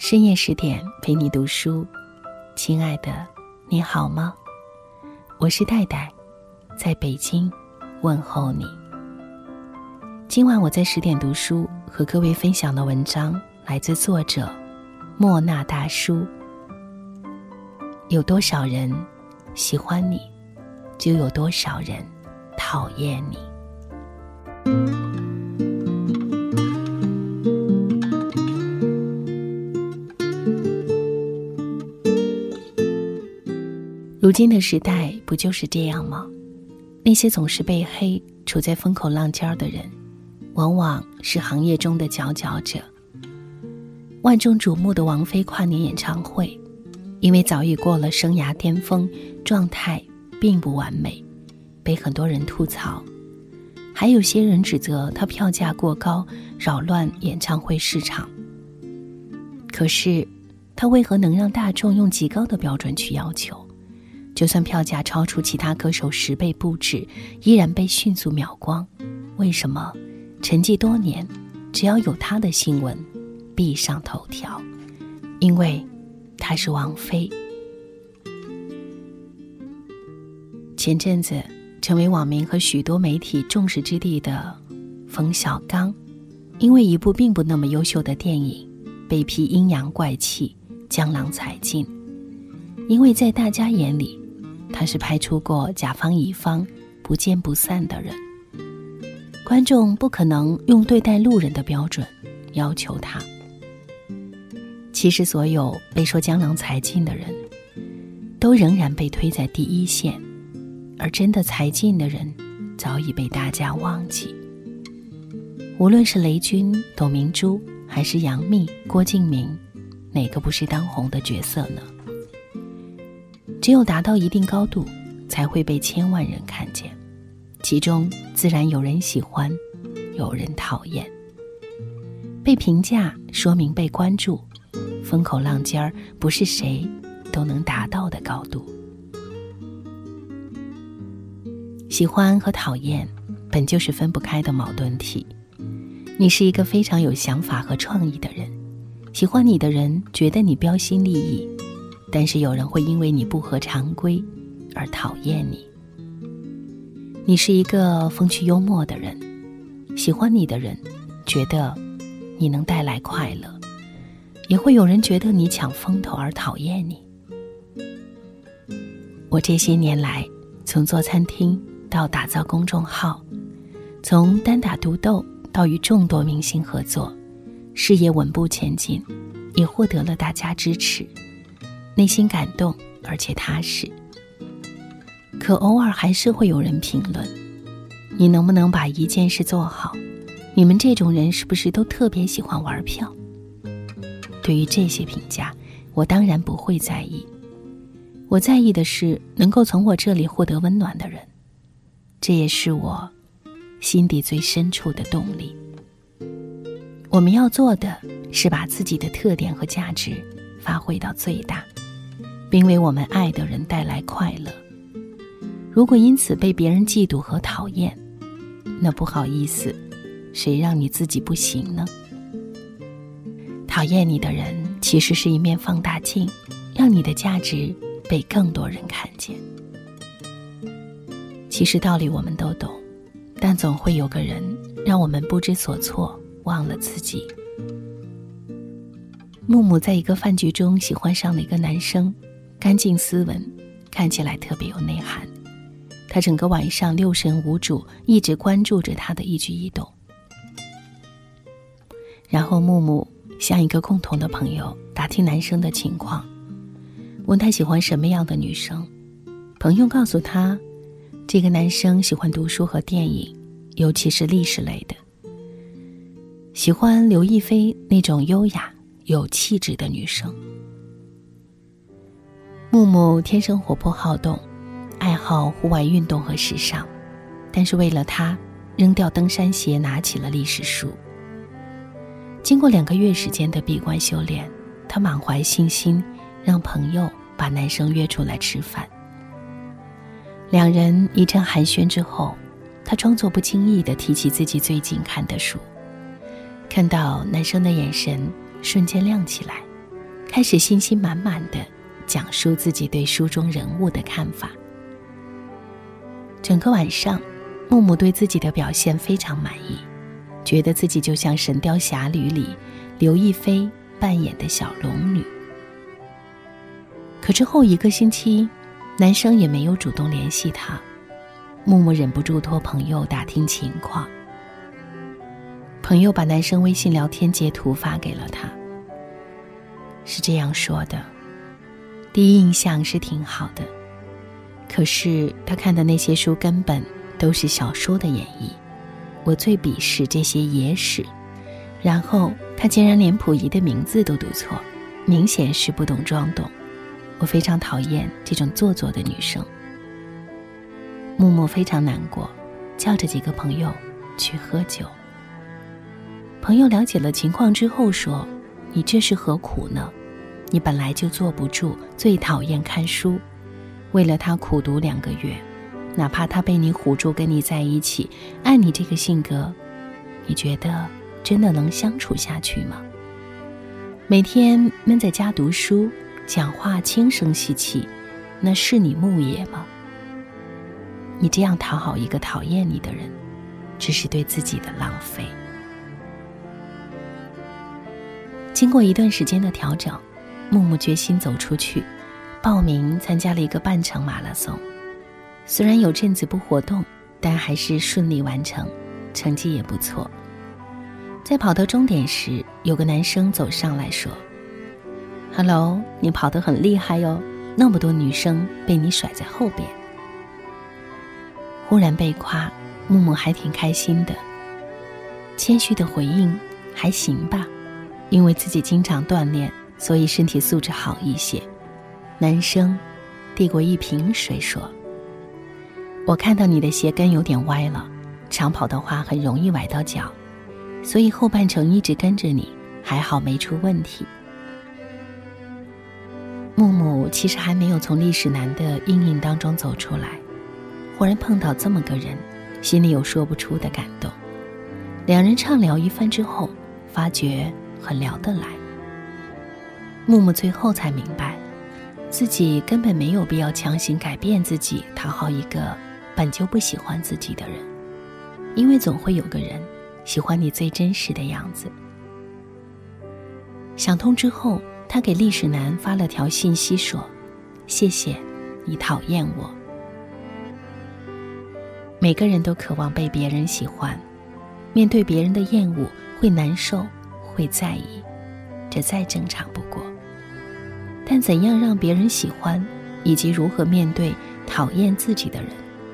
深夜十点陪你读书，亲爱的，你好吗？我是戴戴，在北京问候你。今晚我在十点读书和各位分享的文章来自作者莫那大叔。有多少人喜欢你，就有多少人讨厌你。如今的时代不就是这样吗？那些总是被黑、处在风口浪尖的人，往往是行业中的佼佼者。万众瞩目的王菲跨年演唱会，因为早已过了生涯巅峰，状态并不完美，被很多人吐槽。还有些人指责她票价过高，扰乱演唱会市场。可是，她为何能让大众用极高的标准去要求？就算票价超出其他歌手十倍不止，依然被迅速秒光。为什么？沉寂多年，只要有他的新闻，必上头条，因为他是王菲。前阵子，成为网民和许多媒体众矢之的的冯小刚，因为一部并不那么优秀的电影，被批阴阳怪气、江郎才尽。因为在大家眼里。他是拍出过甲方乙方不见不散的人，观众不可能用对待路人的标准要求他。其实，所有被说江郎才尽的人，都仍然被推在第一线，而真的才尽的人，早已被大家忘记。无论是雷军、董明珠，还是杨幂、郭敬明，哪个不是当红的角色呢？只有达到一定高度，才会被千万人看见，其中自然有人喜欢，有人讨厌。被评价说明被关注，风口浪尖儿不是谁都能达到的高度。喜欢和讨厌本就是分不开的矛盾体。你是一个非常有想法和创意的人，喜欢你的人觉得你标新立异。但是有人会因为你不合常规而讨厌你。你是一个风趣幽默的人，喜欢你的人觉得你能带来快乐，也会有人觉得你抢风头而讨厌你。我这些年来，从做餐厅到打造公众号，从单打独斗到与众多明星合作，事业稳步前进，也获得了大家支持。内心感动，而且踏实。可偶尔还是会有人评论：“你能不能把一件事做好？你们这种人是不是都特别喜欢玩票？”对于这些评价，我当然不会在意。我在意的是能够从我这里获得温暖的人，这也是我心底最深处的动力。我们要做的是把自己的特点和价值发挥到最大。并为我们爱的人带来快乐。如果因此被别人嫉妒和讨厌，那不好意思，谁让你自己不行呢？讨厌你的人其实是一面放大镜，让你的价值被更多人看见。其实道理我们都懂，但总会有个人让我们不知所措，忘了自己。木木在一个饭局中喜欢上了一个男生。干净斯文，看起来特别有内涵。他整个晚上六神无主，一直关注着他的一举一动。然后木木向一个共同的朋友打听男生的情况，问他喜欢什么样的女生。朋友告诉他，这个男生喜欢读书和电影，尤其是历史类的。喜欢刘亦菲那种优雅有气质的女生。木木天生活泼好动，爱好户外运动和时尚，但是为了他，扔掉登山鞋，拿起了历史书。经过两个月时间的闭关修炼，他满怀信心，让朋友把男生约出来吃饭。两人一阵寒暄之后，他装作不经意的提起自己最近看的书，看到男生的眼神瞬间亮起来，开始信心满满的讲述自己对书中人物的看法。整个晚上，木木对自己的表现非常满意，觉得自己就像《神雕侠侣》里刘亦菲扮演的小龙女。可之后一个星期，男生也没有主动联系她，木木忍不住托朋友打听情况。朋友把男生微信聊天截图发给了他，是这样说的：“第一印象是挺好的。”可是他看的那些书根本都是小说的演绎，我最鄙视这些野史。然后他竟然连溥仪的名字都读错，明显是不懂装懂。我非常讨厌这种做作的女生。木木非常难过，叫着几个朋友去喝酒。朋友了解了情况之后说：“你这是何苦呢？你本来就坐不住，最讨厌看书。”为了他苦读两个月，哪怕他被你唬住跟你在一起，按你这个性格，你觉得真的能相处下去吗？每天闷在家读书，讲话轻声细气，那是你牧野吗？你这样讨好一个讨厌你的人，只是对自己的浪费。经过一段时间的调整，木木决心走出去。报名参加了一个半程马拉松，虽然有阵子不活动，但还是顺利完成，成绩也不错。在跑到终点时，有个男生走上来说：“Hello，你跑得很厉害哟，那么多女生被你甩在后边。”忽然被夸，木木还挺开心的，谦虚的回应：“还行吧，因为自己经常锻炼，所以身体素质好一些。”男生递过一瓶水说：“我看到你的鞋跟有点歪了，长跑的话很容易崴到脚，所以后半程一直跟着你，还好没出问题。”木木其实还没有从历史男的阴影当中走出来，忽然碰到这么个人，心里有说不出的感动。两人畅聊一番之后，发觉很聊得来。木木最后才明白。自己根本没有必要强行改变自己，讨好一个本就不喜欢自己的人，因为总会有个人喜欢你最真实的样子。想通之后，他给历史男发了条信息说：“谢谢，你讨厌我。”每个人都渴望被别人喜欢，面对别人的厌恶会难受，会在意，这再正常不过。但怎样让别人喜欢，以及如何面对讨厌自己的人，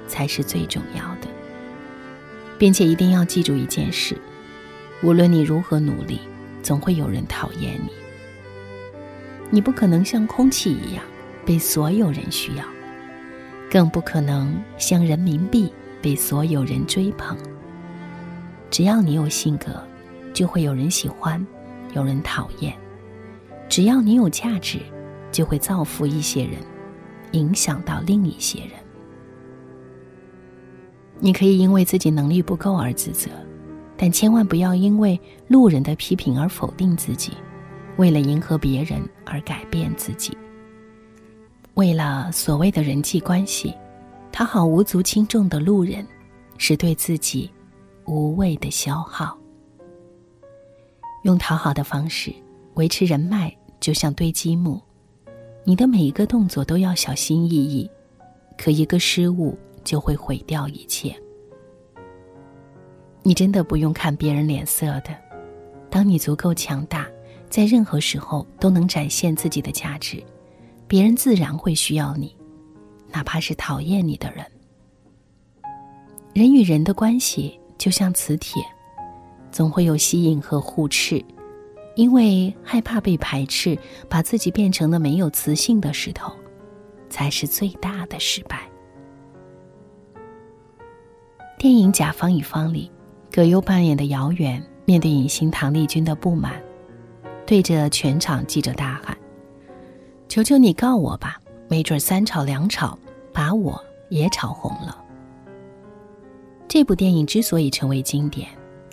才是最重要的。并且一定要记住一件事：无论你如何努力，总会有人讨厌你。你不可能像空气一样被所有人需要，更不可能像人民币被所有人追捧。只要你有性格，就会有人喜欢，有人讨厌；只要你有价值。就会造福一些人，影响到另一些人。你可以因为自己能力不够而自责，但千万不要因为路人的批评而否定自己，为了迎合别人而改变自己。为了所谓的人际关系，讨好无足轻重的路人，是对自己无谓的消耗。用讨好的方式维持人脉，就像堆积木。你的每一个动作都要小心翼翼，可一个失误就会毁掉一切。你真的不用看别人脸色的。当你足够强大，在任何时候都能展现自己的价值，别人自然会需要你，哪怕是讨厌你的人。人与人的关系就像磁铁，总会有吸引和互斥。因为害怕被排斥，把自己变成了没有磁性的石头，才是最大的失败。电影《甲方乙方》里，葛优扮演的姚远面对影星唐丽君的不满，对着全场记者大喊：“求求你告我吧，没准三吵两吵，把我也炒红了。”这部电影之所以成为经典。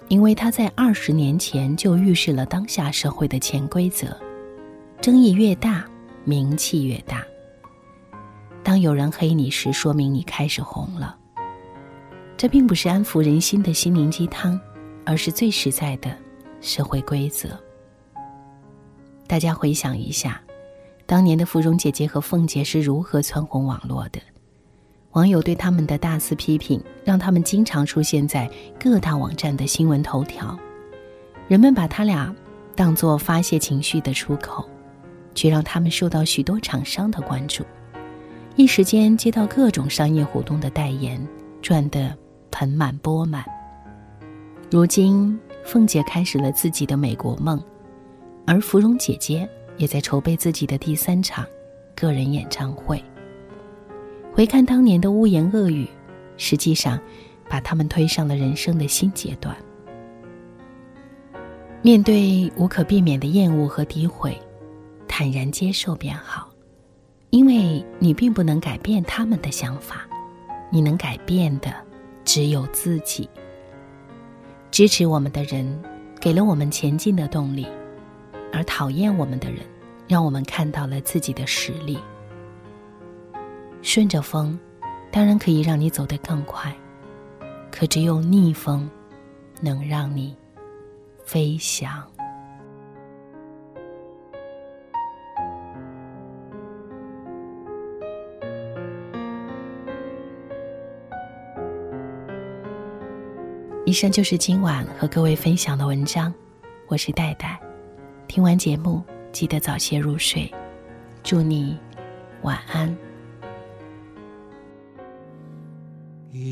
因为他在二十年前就预示了当下社会的潜规则，争议越大，名气越大。当有人黑你时，说明你开始红了。这并不是安抚人心的心灵鸡汤，而是最实在的社会规则。大家回想一下，当年的芙蓉姐姐和凤姐是如何蹿红网络的？网友对他们的大肆批评，让他们经常出现在各大网站的新闻头条。人们把他俩当作发泄情绪的出口，却让他们受到许多厂商的关注。一时间接到各种商业活动的代言，赚得盆满钵满。如今，凤姐开始了自己的美国梦，而芙蓉姐姐也在筹备自己的第三场个人演唱会。回看当年的污言恶语，实际上把他们推上了人生的新阶段。面对无可避免的厌恶和诋毁，坦然接受便好。因为你并不能改变他们的想法，你能改变的只有自己。支持我们的人给了我们前进的动力，而讨厌我们的人让我们看到了自己的实力。顺着风，当然可以让你走得更快，可只有逆风，能让你飞翔。以上就是今晚和各位分享的文章，我是戴戴。听完节目，记得早些入睡，祝你晚安。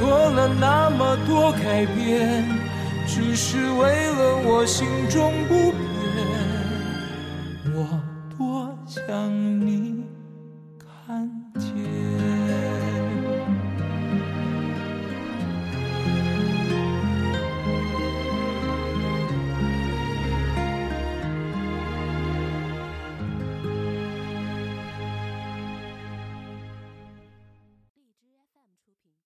做了那么多改变，只是为了我心中不